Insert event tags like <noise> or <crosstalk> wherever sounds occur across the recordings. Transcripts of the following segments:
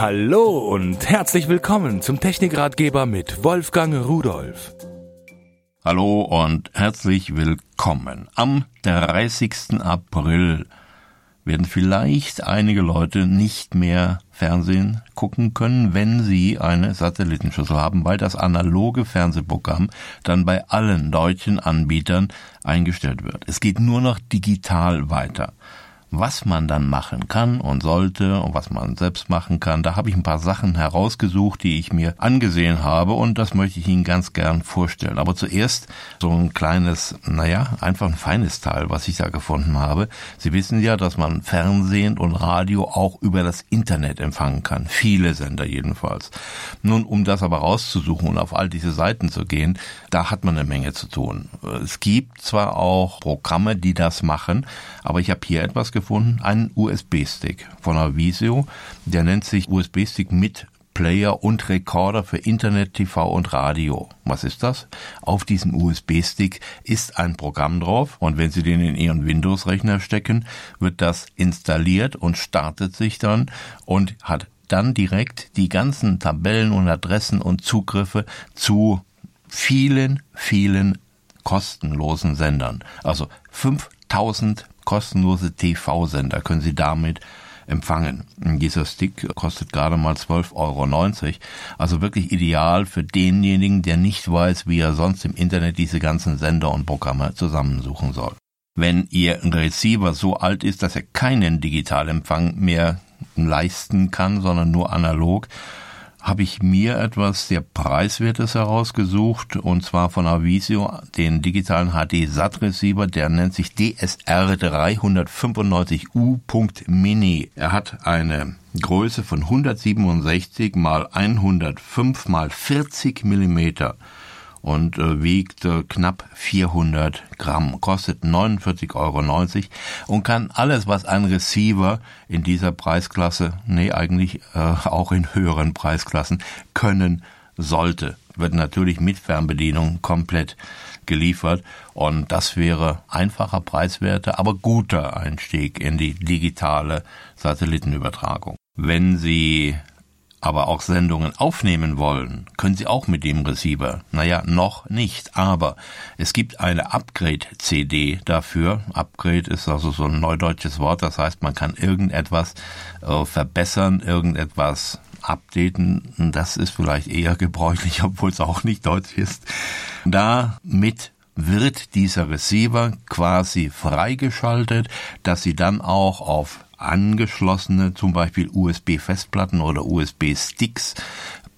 Hallo und herzlich willkommen zum Technikratgeber mit Wolfgang Rudolf. Hallo und herzlich willkommen. Am 30. April werden vielleicht einige Leute nicht mehr Fernsehen gucken können, wenn sie eine Satellitenschüssel haben, weil das analoge Fernsehprogramm dann bei allen deutschen Anbietern eingestellt wird. Es geht nur noch digital weiter was man dann machen kann und sollte und was man selbst machen kann. Da habe ich ein paar Sachen herausgesucht, die ich mir angesehen habe und das möchte ich Ihnen ganz gern vorstellen. Aber zuerst so ein kleines, naja, einfach ein feines Teil, was ich da gefunden habe. Sie wissen ja, dass man Fernsehen und Radio auch über das Internet empfangen kann. Viele Sender jedenfalls. Nun, um das aber rauszusuchen und auf all diese Seiten zu gehen, da hat man eine Menge zu tun. Es gibt zwar auch Programme, die das machen, aber ich habe hier etwas gefunden, einen USB-Stick von Avisio. Der nennt sich USB-Stick mit Player und Recorder für Internet, TV und Radio. Was ist das? Auf diesem USB-Stick ist ein Programm drauf und wenn Sie den in Ihren Windows-Rechner stecken, wird das installiert und startet sich dann und hat dann direkt die ganzen Tabellen und Adressen und Zugriffe zu vielen, vielen kostenlosen Sendern. Also 5000 kostenlose TV-Sender können Sie damit empfangen. Dieser Stick kostet gerade mal 12,90 Euro. Also wirklich ideal für denjenigen, der nicht weiß, wie er sonst im Internet diese ganzen Sender und Programme zusammensuchen soll. Wenn Ihr Receiver so alt ist, dass er keinen Digitalempfang mehr leisten kann, sondern nur analog, habe ich mir etwas sehr Preiswertes herausgesucht, und zwar von Avisio, den digitalen HD-SAT-Receiver, der nennt sich DSR 395U.mini. Er hat eine Größe von 167 mal 105 mal 40 Millimeter und äh, wiegt äh, knapp 400 Gramm, kostet 49,90 Euro und kann alles, was ein Receiver in dieser Preisklasse, nee, eigentlich äh, auch in höheren Preisklassen können sollte. Wird natürlich mit Fernbedienung komplett geliefert und das wäre einfacher, preiswerter, aber guter Einstieg in die digitale Satellitenübertragung. Wenn Sie aber auch Sendungen aufnehmen wollen, können Sie auch mit dem Receiver. Naja, noch nicht, aber es gibt eine Upgrade-CD dafür. Upgrade ist also so ein neudeutsches Wort, das heißt, man kann irgendetwas äh, verbessern, irgendetwas updaten. Das ist vielleicht eher gebräuchlich, <laughs> obwohl es auch nicht deutsch ist. Damit wird dieser Receiver quasi freigeschaltet, dass Sie dann auch auf angeschlossene, zum Beispiel USB-Festplatten oder USB-Sticks,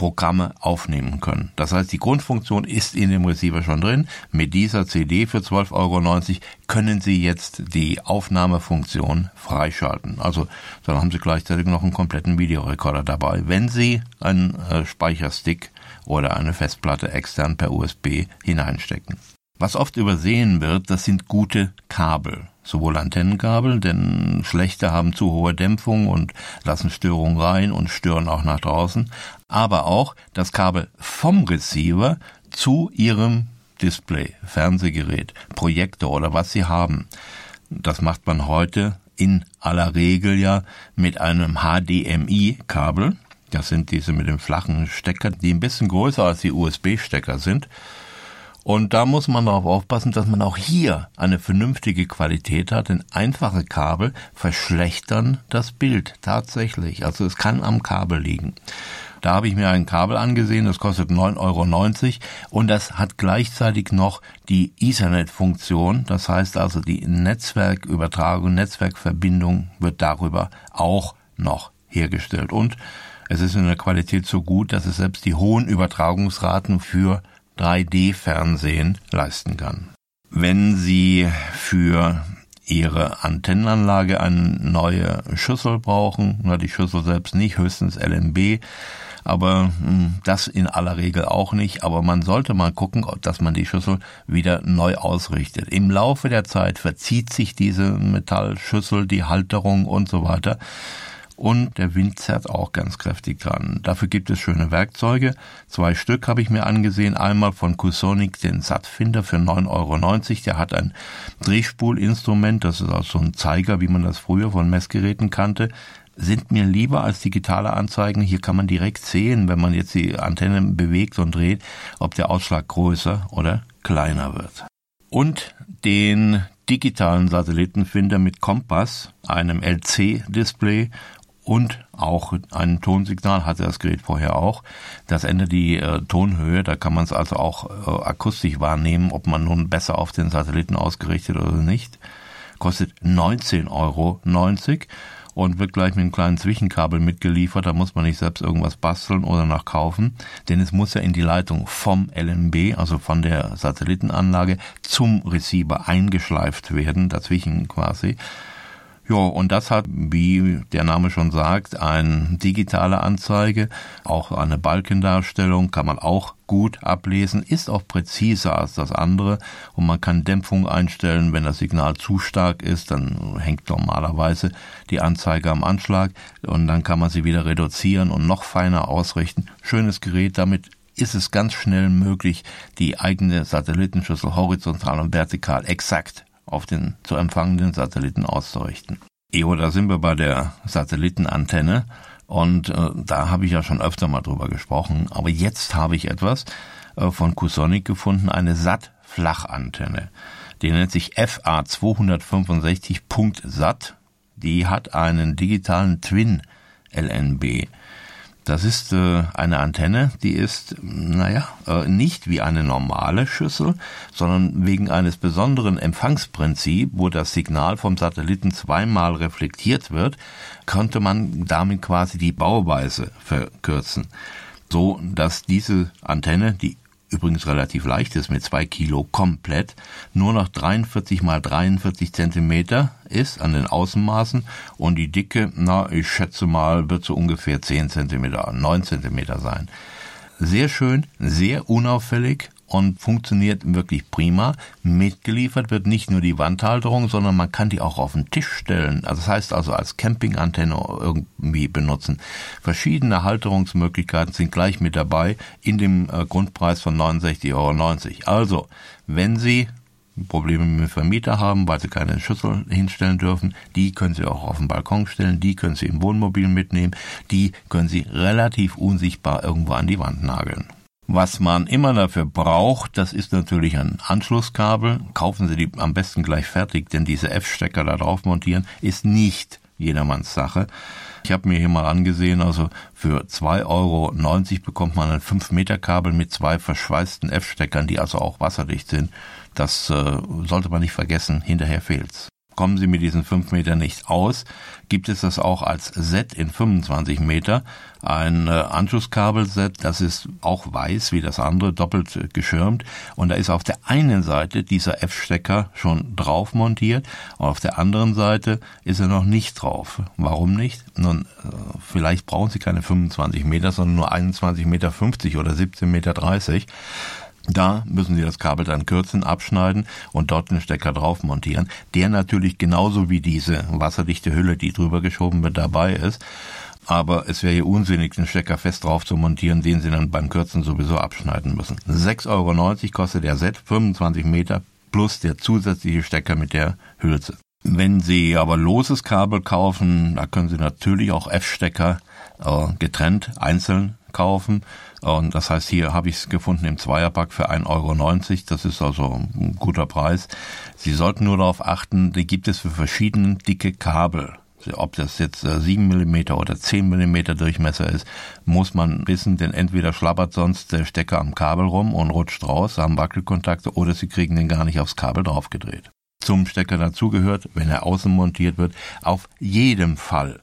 Programme aufnehmen können. Das heißt, die Grundfunktion ist in dem Receiver schon drin. Mit dieser CD für 12,90 Euro können Sie jetzt die Aufnahmefunktion freischalten. Also dann haben Sie gleichzeitig noch einen kompletten Videorekorder dabei, wenn Sie einen äh, Speicherstick oder eine Festplatte extern per USB hineinstecken. Was oft übersehen wird, das sind gute Kabel sowohl Antennenkabel, denn schlechte haben zu hohe Dämpfung und lassen Störungen rein und stören auch nach draußen, aber auch das Kabel vom Receiver zu ihrem Display, Fernsehgerät, Projektor oder was sie haben. Das macht man heute in aller Regel ja mit einem HDMI-Kabel. Das sind diese mit dem flachen Stecker, die ein bisschen größer als die USB-Stecker sind. Und da muss man darauf aufpassen, dass man auch hier eine vernünftige Qualität hat, denn einfache Kabel verschlechtern das Bild tatsächlich. Also es kann am Kabel liegen. Da habe ich mir ein Kabel angesehen, das kostet 9,90 Euro und das hat gleichzeitig noch die Ethernet-Funktion. Das heißt also, die Netzwerkübertragung, Netzwerkverbindung wird darüber auch noch hergestellt. Und es ist in der Qualität so gut, dass es selbst die hohen Übertragungsraten für 3D-Fernsehen leisten kann. Wenn Sie für Ihre Antennenanlage eine neue Schüssel brauchen, na die Schüssel selbst nicht, höchstens LNB, aber hm, das in aller Regel auch nicht. Aber man sollte mal gucken, dass man die Schüssel wieder neu ausrichtet. Im Laufe der Zeit verzieht sich diese Metallschüssel, die Halterung und so weiter und der Wind zerrt auch ganz kräftig dran. Dafür gibt es schöne Werkzeuge. Zwei Stück habe ich mir angesehen. Einmal von Kusonic den Sattfinder für 9,90 Euro. Der hat ein Drehspulinstrument. Das ist auch so ein Zeiger, wie man das früher von Messgeräten kannte. sind mir lieber als digitale Anzeigen. Hier kann man direkt sehen, wenn man jetzt die Antenne bewegt und dreht, ob der Ausschlag größer oder kleiner wird. Und den digitalen Satellitenfinder mit Kompass, einem LC-Display und auch ein Tonsignal hatte das Gerät vorher auch. Das ändert die äh, Tonhöhe, da kann man es also auch äh, akustisch wahrnehmen, ob man nun besser auf den Satelliten ausgerichtet oder nicht. Kostet 19,90 Euro und wird gleich mit einem kleinen Zwischenkabel mitgeliefert. Da muss man nicht selbst irgendwas basteln oder nachkaufen, denn es muss ja in die Leitung vom LNB, also von der Satellitenanlage, zum Receiver eingeschleift werden, dazwischen quasi. Ja, und das hat, wie der Name schon sagt, eine digitale Anzeige, auch eine Balkendarstellung kann man auch gut ablesen, ist auch präziser als das andere und man kann Dämpfung einstellen, wenn das Signal zu stark ist, dann hängt normalerweise die Anzeige am Anschlag und dann kann man sie wieder reduzieren und noch feiner ausrichten. Schönes Gerät, damit ist es ganz schnell möglich, die eigene Satellitenschüssel horizontal und vertikal exakt auf den zu empfangenden Satelliten auszurichten. Jo, da sind wir bei der Satellitenantenne und äh, da habe ich ja schon öfter mal drüber gesprochen, aber jetzt habe ich etwas äh, von Q-Sonic gefunden, eine SAT-Flachantenne. Die nennt sich FA265.SAT. Die hat einen digitalen Twin LNB. Das ist äh, eine Antenne, die ist, naja, äh, nicht wie eine normale Schüssel, sondern wegen eines besonderen Empfangsprinzips, wo das Signal vom Satelliten zweimal reflektiert wird, konnte man damit quasi die Bauweise verkürzen. So, dass diese Antenne, die übrigens relativ leicht ist mit zwei Kilo komplett, nur noch 43 mal 43 Zentimeter ist an den Außenmaßen und die Dicke, na, ich schätze mal, wird so ungefähr 10 Zentimeter, 9 Zentimeter sein. Sehr schön, sehr unauffällig und funktioniert wirklich prima. Mitgeliefert wird nicht nur die Wandhalterung, sondern man kann die auch auf den Tisch stellen. Also das heißt also als Campingantenne irgendwie benutzen. Verschiedene Halterungsmöglichkeiten sind gleich mit dabei in dem äh, Grundpreis von 69,90 Euro. Also, wenn Sie Probleme mit dem Vermieter haben, weil sie keine Schüssel hinstellen dürfen, die können sie auch auf den Balkon stellen, die können sie im Wohnmobil mitnehmen, die können sie relativ unsichtbar irgendwo an die Wand nageln. Was man immer dafür braucht, das ist natürlich ein Anschlusskabel. Kaufen Sie die am besten gleich fertig, denn diese F-Stecker da drauf montieren ist nicht jedermanns Sache. Ich habe mir hier mal angesehen, also für 2,90 Euro bekommt man ein 5 Meter Kabel mit zwei verschweißten F-Steckern, die also auch wasserdicht sind. Das äh, sollte man nicht vergessen, hinterher fehlt's kommen Sie mit diesen 5 Meter nicht aus, gibt es das auch als Set in 25 Meter. Ein äh, Anschlusskabelset, das ist auch weiß wie das andere, doppelt äh, geschirmt. Und da ist auf der einen Seite dieser F-Stecker schon drauf montiert, und auf der anderen Seite ist er noch nicht drauf. Warum nicht? Nun, äh, vielleicht brauchen Sie keine 25 Meter, sondern nur 21,50 Meter oder 17,30 Meter. Da müssen Sie das Kabel dann kürzen, abschneiden und dort den Stecker drauf montieren, der natürlich genauso wie diese wasserdichte Hülle, die drüber geschoben wird, dabei ist. Aber es wäre ja unsinnig, den Stecker fest drauf zu montieren, den Sie dann beim Kürzen sowieso abschneiden müssen. 6,90 Euro kostet der Set, 25 Meter plus der zusätzliche Stecker mit der Hülse. Wenn Sie aber loses Kabel kaufen, da können Sie natürlich auch F-Stecker äh, getrennt, einzeln kaufen. Und das heißt, hier habe ich es gefunden im Zweierpack für 1,90 Euro. Das ist also ein guter Preis. Sie sollten nur darauf achten, die gibt es für verschiedene dicke Kabel. Ob das jetzt 7 mm oder 10 mm Durchmesser ist, muss man wissen, denn entweder schlappert sonst der Stecker am Kabel rum und rutscht raus, haben Wackelkontakte, oder sie kriegen den gar nicht aufs Kabel draufgedreht. Zum Stecker dazugehört, wenn er außen montiert wird, auf jedem Fall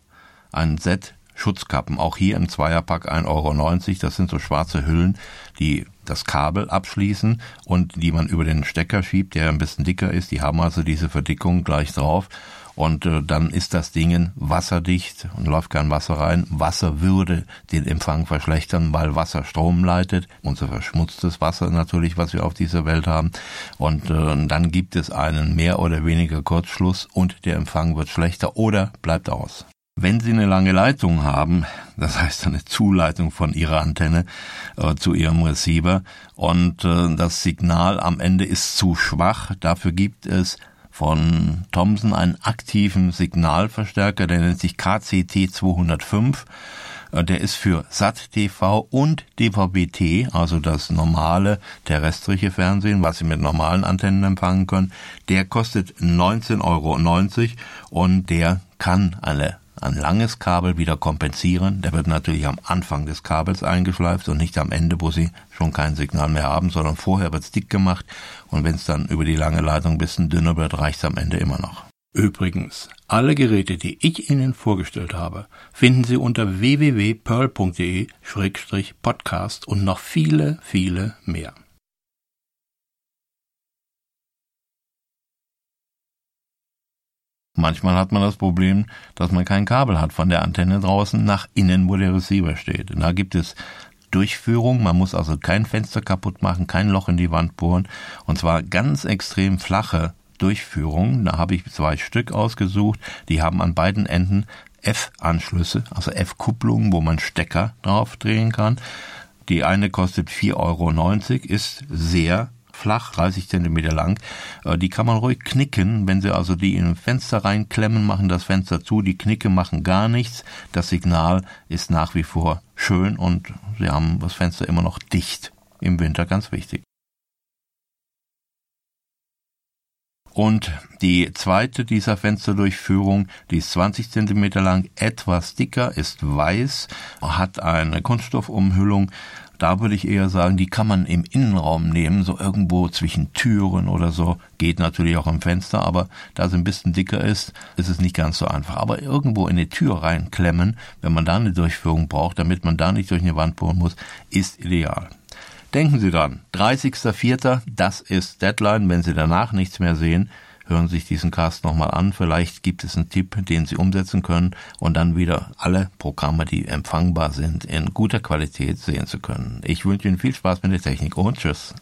ein Set Schutzkappen. Auch hier im Zweierpack 1,90 Euro. Das sind so schwarze Hüllen, die das Kabel abschließen und die man über den Stecker schiebt, der ein bisschen dicker ist. Die haben also diese Verdickung gleich drauf. Und äh, dann ist das Ding wasserdicht und läuft kein Wasser rein. Wasser würde den Empfang verschlechtern, weil Wasser Strom leitet. Unser verschmutztes Wasser natürlich, was wir auf dieser Welt haben. Und äh, dann gibt es einen mehr oder weniger Kurzschluss und der Empfang wird schlechter oder bleibt aus. Wenn Sie eine lange Leitung haben, das heißt eine Zuleitung von Ihrer Antenne äh, zu Ihrem Receiver und äh, das Signal am Ende ist zu schwach, dafür gibt es von Thomson einen aktiven Signalverstärker, der nennt sich KCT 205. Äh, der ist für SAT-TV und DVB-T, also das normale terrestrische Fernsehen, was Sie mit normalen Antennen empfangen können. Der kostet 19,90 Euro und der kann eine ein langes Kabel wieder kompensieren. Der wird natürlich am Anfang des Kabels eingeschleift und nicht am Ende, wo Sie schon kein Signal mehr haben, sondern vorher wird's dick gemacht und wenn es dann über die lange Leitung ein bisschen dünner wird, reicht's am Ende immer noch. Übrigens, alle Geräte, die ich Ihnen vorgestellt habe, finden Sie unter www.pearl.de-podcast und noch viele, viele mehr. Manchmal hat man das Problem, dass man kein Kabel hat von der Antenne draußen nach innen, wo der Receiver steht. Und da gibt es Durchführung. Man muss also kein Fenster kaputt machen, kein Loch in die Wand bohren. Und zwar ganz extrem flache Durchführung. Da habe ich zwei Stück ausgesucht. Die haben an beiden Enden F-Anschlüsse, also F-Kupplungen, wo man Stecker drauf drehen kann. Die eine kostet 4,90 Euro, ist sehr flach, 30 Zentimeter lang. Äh, die kann man ruhig knicken, wenn Sie also die in ein Fenster reinklemmen, machen das Fenster zu, die Knicke machen gar nichts. Das Signal ist nach wie vor schön und Sie haben das Fenster immer noch dicht. Im Winter ganz wichtig. Und die zweite dieser Fensterdurchführung, die ist 20 Zentimeter lang, etwas dicker, ist weiß, hat eine Kunststoffumhüllung, da würde ich eher sagen, die kann man im Innenraum nehmen, so irgendwo zwischen Türen oder so. Geht natürlich auch im Fenster, aber da sie ein bisschen dicker ist, ist es nicht ganz so einfach. Aber irgendwo in die Tür reinklemmen, wenn man da eine Durchführung braucht, damit man da nicht durch eine Wand bohren muss, ist ideal. Denken Sie dran, 30.04., das ist Deadline. Wenn Sie danach nichts mehr sehen, hören Sie sich diesen Cast nochmal an. Vielleicht gibt es einen Tipp, den Sie umsetzen können und dann wieder alle Programme, die empfangbar sind, in guter Qualität sehen zu können. Ich wünsche Ihnen viel Spaß mit der Technik und tschüss.